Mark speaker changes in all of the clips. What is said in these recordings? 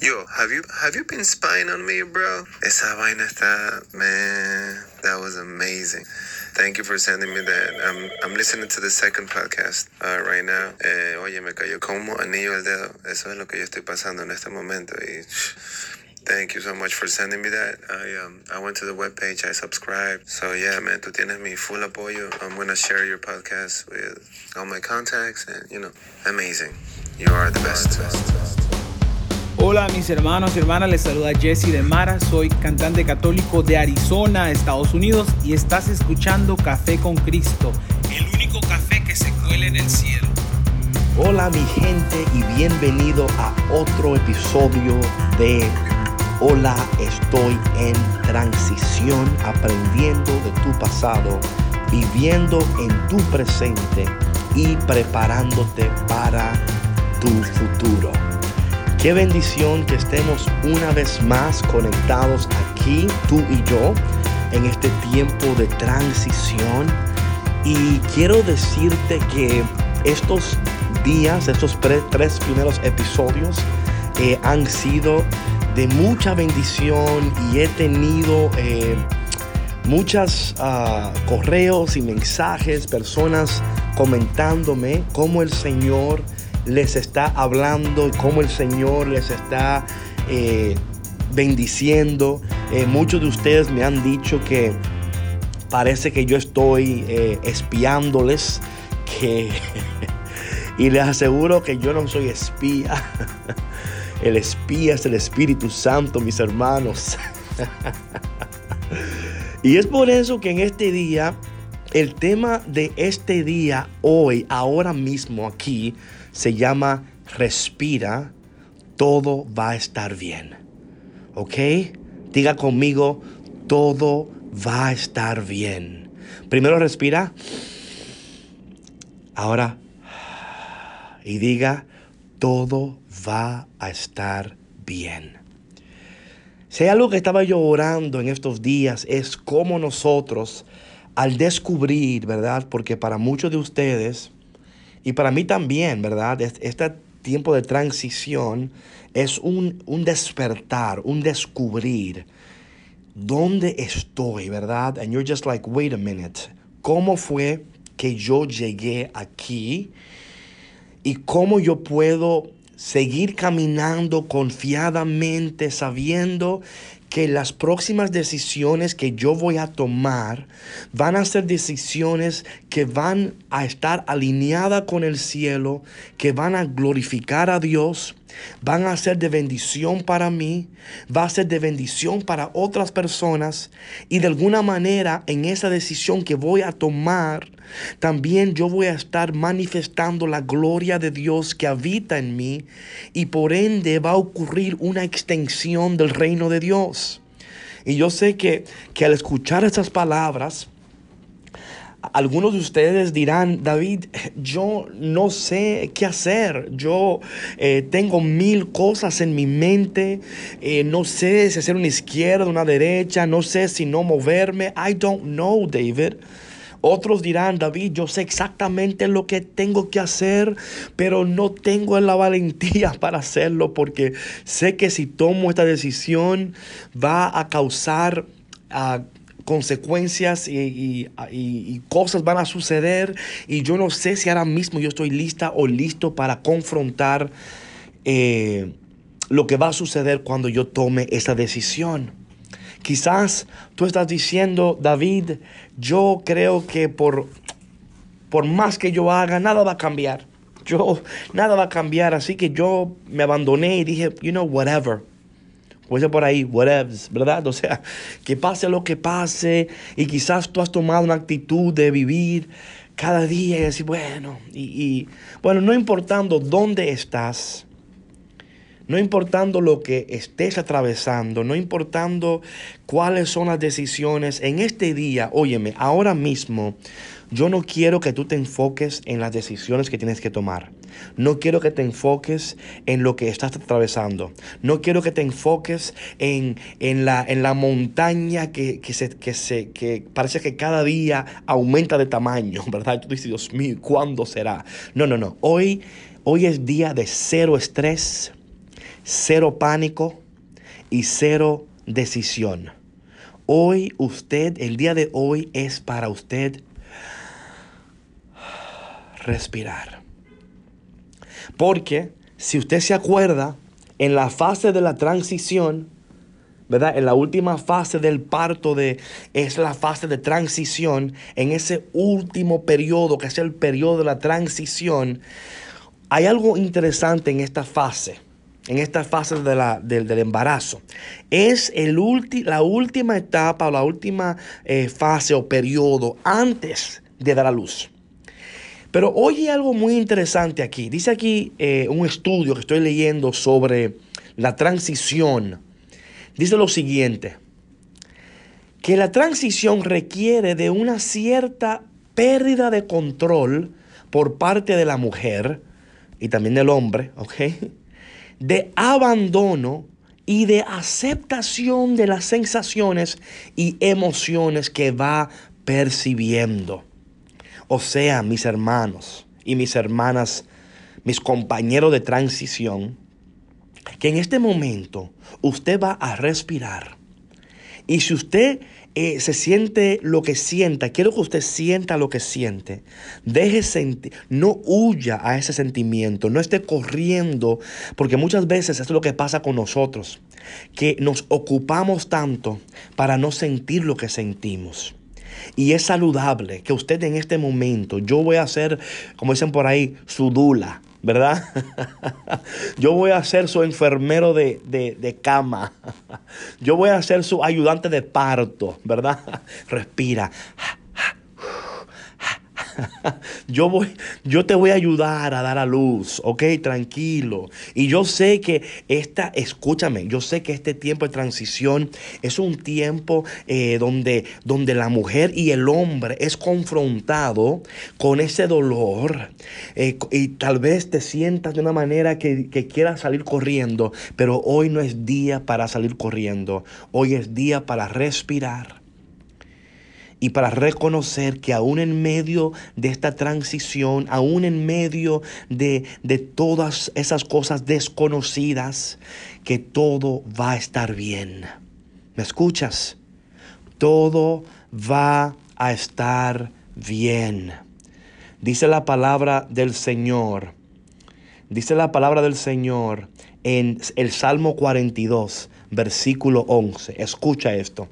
Speaker 1: Yo, have you have you been spying on me, bro? Esa vaina está, man. That was amazing. Thank you for sending me that. I'm, I'm listening to the second podcast uh, right now. Eh, oye, me cayó como anillo al dedo. Eso es lo que yo estoy pasando en este momento. Y thank you so much for sending me that. I um I went to the webpage, I subscribed. So yeah, man, tú tienes mi full apoyo. I'm gonna share your podcast with all my contacts, and you know, amazing. You are the best.
Speaker 2: Hola mis hermanos y hermanas, les saluda Jesse de Mara, soy cantante católico de Arizona, Estados Unidos y estás escuchando Café con Cristo, el único café que se cuele en el cielo.
Speaker 3: Hola mi gente y bienvenido a otro episodio de Hola, estoy en transición, aprendiendo de tu pasado, viviendo en tu presente y preparándote para tu futuro. Qué bendición que estemos una vez más conectados aquí, tú y yo, en este tiempo de transición. Y quiero decirte que estos días, estos tres primeros episodios, eh, han sido de mucha bendición y he tenido eh, muchos ah, correos y mensajes, personas comentándome cómo el Señor les está hablando cómo el Señor les está eh, bendiciendo. Eh, muchos de ustedes me han dicho que parece que yo estoy eh, espiándoles, que y les aseguro que yo no soy espía. El espía es el Espíritu Santo, mis hermanos. y es por eso que en este día, el tema de este día, hoy, ahora mismo aquí, se llama respira, todo va a estar bien. ¿Ok? Diga conmigo, todo va a estar bien. Primero respira. Ahora, y diga, todo va a estar bien. Si hay algo que estaba yo orando en estos días es cómo nosotros, al descubrir, ¿verdad? Porque para muchos de ustedes, y para mí también, ¿verdad? Este tiempo de transición es un, un despertar, un descubrir dónde estoy, ¿verdad? And you're just like, wait a minute, ¿cómo fue que yo llegué aquí? ¿Y cómo yo puedo seguir caminando confiadamente, sabiendo que las próximas decisiones que yo voy a tomar van a ser decisiones que van a estar alineadas con el cielo, que van a glorificar a Dios, van a ser de bendición para mí, va a ser de bendición para otras personas y de alguna manera en esa decisión que voy a tomar, también yo voy a estar manifestando la gloria de Dios que habita en mí y por ende va a ocurrir una extensión del reino de Dios. Y yo sé que, que al escuchar estas palabras, algunos de ustedes dirán, David, yo no sé qué hacer, yo eh, tengo mil cosas en mi mente, eh, no sé si hacer una izquierda, una derecha, no sé si no moverme, I don't know, David. Otros dirán, David, yo sé exactamente lo que tengo que hacer, pero no tengo la valentía para hacerlo porque sé que si tomo esta decisión va a causar... Uh, consecuencias y, cosas van a suceder y yo no sé si ahora mismo yo estoy lista o listo para confrontar eh, lo que va a suceder cuando yo tome esa decisión. Quizás tú estás diciendo, David, yo creo que por, por más que yo haga, nada va a cambiar. Yo, nada va a cambiar, así que yo me abandoné y dije, you know, whatever. Puede ser por ahí, whatever, ¿verdad? O sea, que pase lo que pase y quizás tú has tomado una actitud de vivir cada día y decir, bueno, y, y bueno, no importando dónde estás, no importando lo que estés atravesando, no importando cuáles son las decisiones, en este día, óyeme, ahora mismo, yo no quiero que tú te enfoques en las decisiones que tienes que tomar. No quiero que te enfoques en lo que estás atravesando. No quiero que te enfoques en, la, en la montaña que, se, que, se, que parece que cada día aumenta de tamaño, ¿verdad? Tú dices, Dios mío, ¿cuándo será? No, no, no. Hoy, hoy es día de cero estrés cero pánico y cero decisión. Hoy usted, el día de hoy es para usted respirar. Porque si usted se acuerda, en la fase de la transición, ¿verdad? En la última fase del parto de, es la fase de transición, en ese último periodo, que es el periodo de la transición, hay algo interesante en esta fase, en esta fase de la, del, embarazo. Es el la última etapa o la última eh, fase o periodo antes de dar a luz. Pero oye algo muy interesante aquí. Dice aquí eh, un estudio que estoy leyendo sobre la transición. Dice lo siguiente, que la transición requiere de una cierta pérdida de control por parte de la mujer y también del hombre, ¿ok? De abandono y de aceptación de las sensaciones y emociones que va percibiendo. O sea, mis hermanos y mis hermanas, mis compañeros de transición, que en este momento usted va a respirar. Y si usted eh, se siente lo que sienta, quiero que usted sienta lo que siente. Deje sentir, no huya a ese sentimiento, no esté corriendo, porque muchas veces es lo que pasa con nosotros, que nos ocupamos tanto para no sentir lo que sentimos. Y es saludable que usted en este momento, yo voy a ser, como dicen por ahí, su dula, ¿verdad? Yo voy a ser su enfermero de, de, de, cama. Yo voy a ser su ayudante de parto, ¿verdad? Respira. yo, voy, yo te voy a ayudar a dar a luz, ¿ok? Tranquilo. Y yo sé que esta, escúchame, yo sé que este tiempo de transición es un tiempo eh, donde, donde la mujer y el hombre es confrontado con ese dolor eh, y tal vez te sientas de una manera que, que quieras salir corriendo, pero hoy no es día para salir corriendo, hoy es día para respirar y para reconocer que aún en medio de esta transición, aún en medio de, de todas esas cosas desconocidas, que todo va a estar bien. ¿Me escuchas? Todo va a estar bien. Dice la palabra del Señor. Dice la palabra del Señor en el Salmo 42, versículo 11. Escucha esto.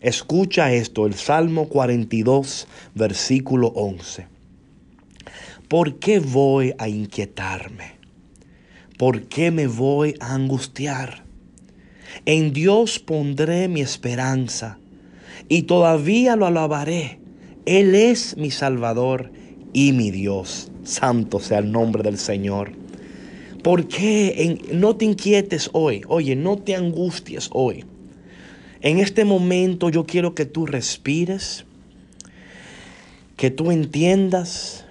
Speaker 3: Escucha esto, el Salmo 42, versículo 11. ¿Por qué voy a inquietarme? ¿Por qué me voy a angustiar? En Dios pondré mi esperanza y todavía lo alabaré. Él es mi Salvador y mi Dios. Santo sea el nombre del Señor. ¿Por qué no te inquietes hoy? Oye, no te angusties hoy. En este momento yo quiero que tú respires, que tú entiendas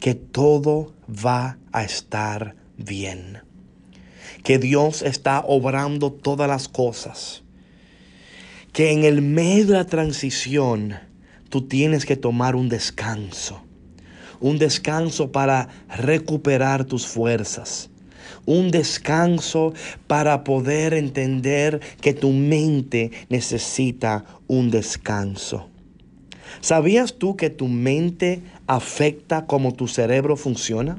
Speaker 3: que todo va a estar bien, que Dios está obrando todas las cosas, que en el medio de la transición tú tienes que tomar un descanso, un descanso para recuperar tus fuerzas un descanso para poder entender que tu mente necesita un descanso. ¿Sabías tú que tu mente afecta cómo tu cerebro funciona?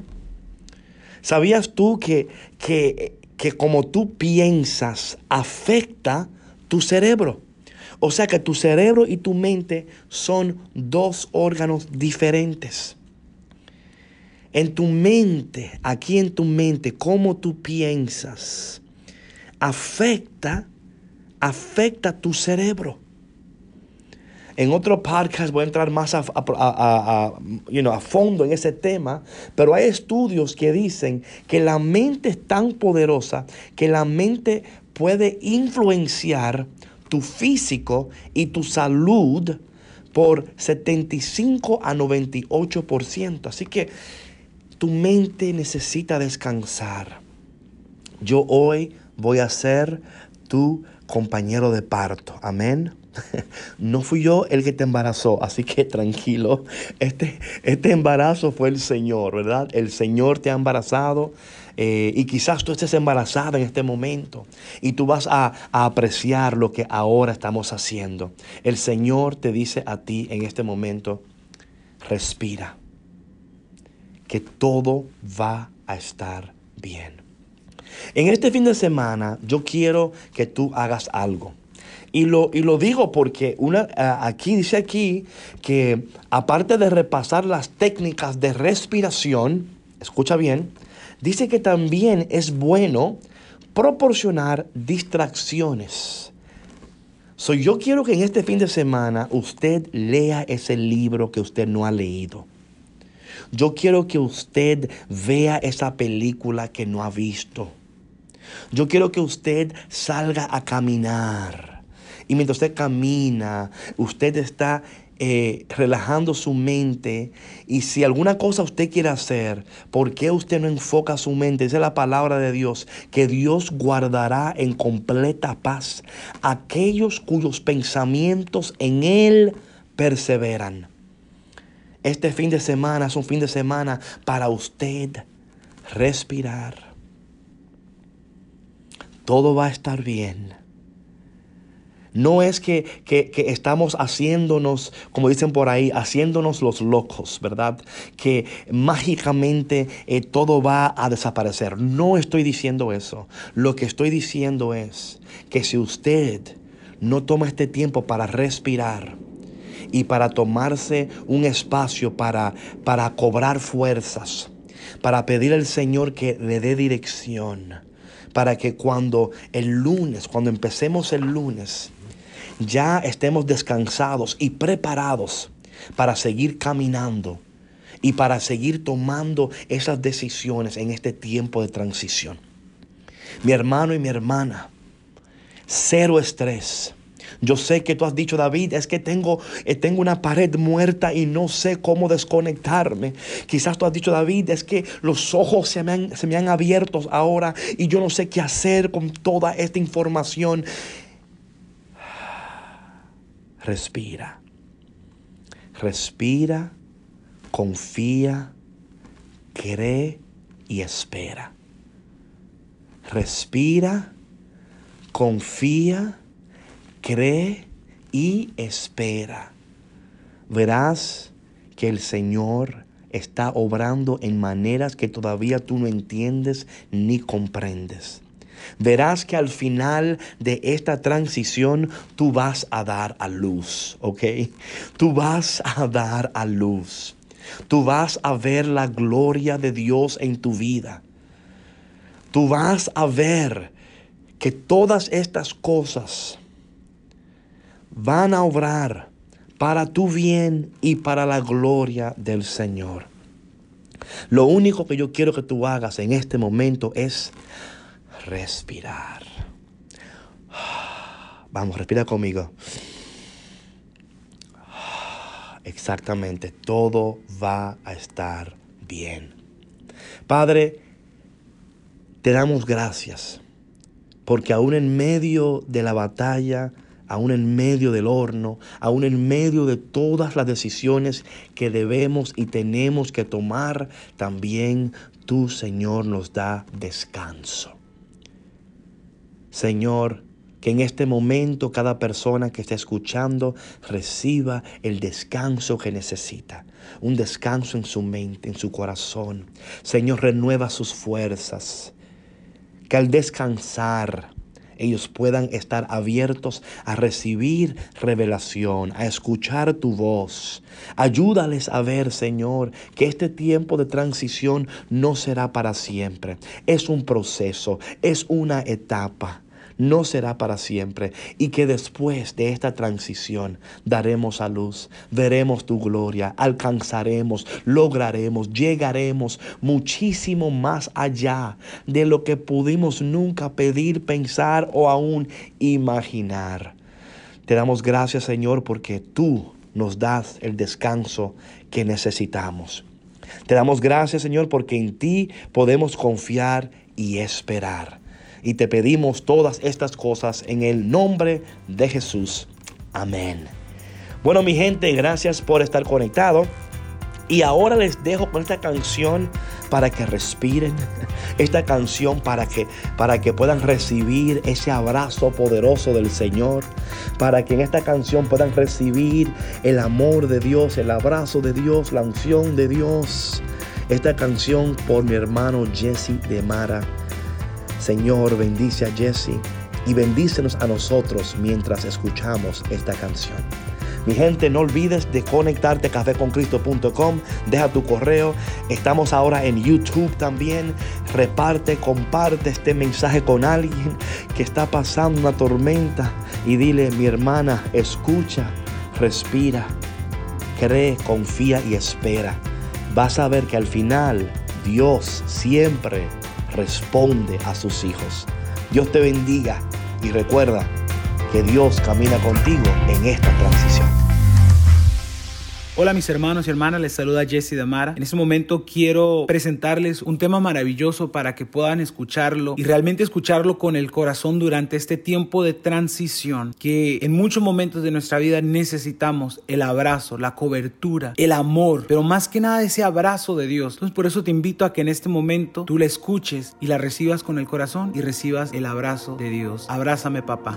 Speaker 3: ¿Sabías tú que, que, que como tú piensas afecta tu cerebro? O sea que tu cerebro y tu mente son dos órganos diferentes en tu mente, aquí en tu mente, cómo tú piensas, afecta, afecta tu cerebro. En otro podcast voy a entrar más a, a, fondo en ese tema, pero hay estudios que dicen que la mente es tan poderosa que la mente puede influenciar tu físico y tu salud por 75 a 98%. Así que tu mente necesita descansar. Yo hoy voy a ser tu compañero de parto. Amén. no fui yo el que te embarazó, así que tranquilo. Este, este embarazo fue el Señor, ¿verdad? El Señor te ha embarazado. Eh, y quizás tú estés embarazada en este momento y tú vas a, a, apreciar lo que ahora estamos haciendo. El Señor te dice a ti en este momento, respira, que todo va a estar bien. En este fin de semana yo quiero que tú hagas algo. Y lo, y lo digo porque una, aquí dice aquí que aparte de repasar las técnicas de respiración, escucha bien, dice que también es bueno proporcionar distracciones. So, yo quiero que en este fin de semana usted lea ese libro que usted no ha leído. Yo quiero que usted vea esa película que no ha visto. Yo quiero que usted salga a caminar. Y mientras usted camina, usted está eh, relajando su mente. Y si alguna cosa usted quiere hacer, ¿por qué usted no enfoca su mente? Esa es la palabra de Dios, que Dios guardará en completa paz aquellos cuyos pensamientos en Él perseveran. Este fin de semana es un fin de semana para usted respirar. Todo va a estar bien. No es que, que, estamos haciéndonos, como dicen por ahí, haciéndonos los locos, ¿verdad? Que mágicamente eh, todo va a desaparecer. No estoy diciendo eso. Lo que estoy diciendo es que si usted no toma este tiempo para respirar, y para tomarse un espacio para, para cobrar fuerzas, para pedir al Señor que le dé dirección, para que cuando el lunes, cuando empecemos el lunes, ya estemos descansados y preparados para seguir caminando y para seguir tomando esas decisiones en este tiempo de transición. Mi hermano y mi hermana, cero estrés yo sé que tú has dicho, David, es que tengo, eh, tengo una pared muerta y no sé cómo desconectarme. Quizás tú has dicho, David, es que los ojos se me han, se me han abierto ahora y yo no sé qué hacer con toda esta información. Respira. Respira, confía, cree y espera. Respira, confía cree y espera. Verás que el Señor está obrando en maneras que todavía tú no entiendes ni comprendes. Verás que al final de esta transición tú vas a dar a luz, ¿ok? Tú vas a dar a luz. Tú vas a ver la gloria de Dios en tu vida. Tú vas a ver que todas estas cosas van a obrar para tu bien y para la gloria del Señor. Lo único que yo quiero que tú hagas en este momento es respirar. Vamos, respira conmigo. Exactamente, todo va a estar bien. Padre, te damos gracias porque aún en medio de la batalla, aún en medio del horno, aún en medio de todas las decisiones que debemos y tenemos que tomar, también tú, Señor, nos da descanso. Señor, que en este momento cada persona que está escuchando reciba el descanso que necesita. Un descanso en su mente, en su corazón. Señor, renueva sus fuerzas. Que al descansar, ellos puedan estar abiertos a recibir revelación, a escuchar tu voz. Ayúdales a ver, Señor, que este tiempo de transición no será para siempre. Es un proceso, es una etapa no será para siempre y que después de esta transición daremos a luz, veremos tu gloria, alcanzaremos, lograremos, llegaremos muchísimo más allá de lo que pudimos nunca pedir, pensar o aún imaginar. Te damos gracias Señor porque tú nos das el descanso que necesitamos. Te damos gracias Señor porque en ti podemos confiar y esperar. Y te pedimos todas estas cosas en el nombre de Jesús. Amén. Bueno, mi gente, gracias por estar conectado. Y ahora les dejo con esta canción para que respiren, esta canción para que, para que puedan recibir ese abrazo poderoso del Señor, para que en esta canción puedan recibir el amor de Dios, el abrazo de Dios, la unción de Dios. Esta canción por mi hermano Jesse de Mara. Señor, bendice a Jesse y bendícenos a nosotros mientras escuchamos esta canción. Mi gente, no olvides de conectarte a cafeconcristo.com. Deja tu correo. Estamos ahora en YouTube también. Reparte, comparte este mensaje con alguien que está pasando una tormenta y dile, mi hermana, escucha, respira, cree, confía y espera. Vas a ver que al final Dios siempre responde a sus hijos. Dios te bendiga y recuerda que Dios camina contigo en esta transición.
Speaker 2: Hola mis hermanos y hermanas, les saluda Jesse Damara. En este momento quiero presentarles un tema maravilloso para que puedan escucharlo y realmente escucharlo con el corazón durante este tiempo de transición que en muchos momentos de nuestra vida necesitamos el abrazo, la cobertura, el amor, pero más que nada ese abrazo de Dios. Entonces por eso te invito a que en este momento tú la escuches y la recibas con el corazón y recibas el abrazo de Dios. Abrázame papá.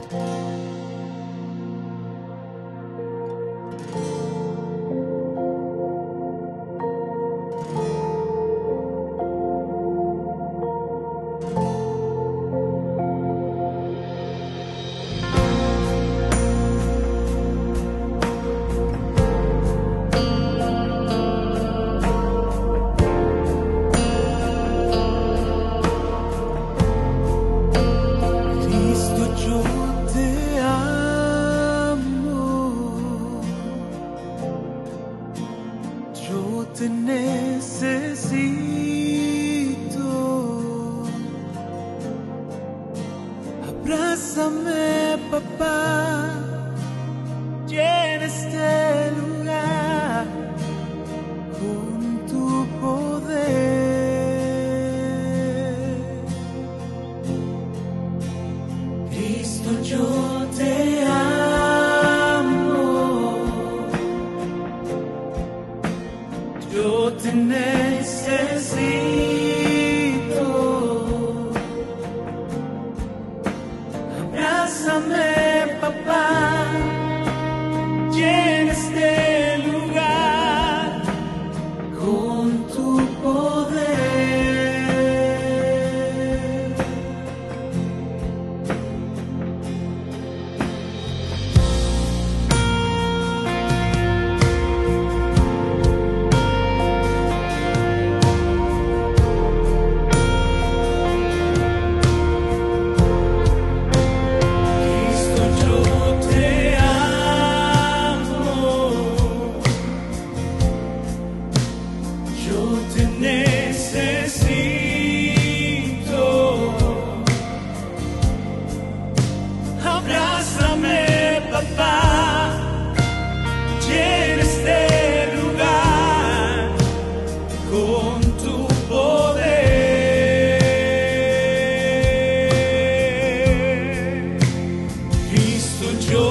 Speaker 1: joy.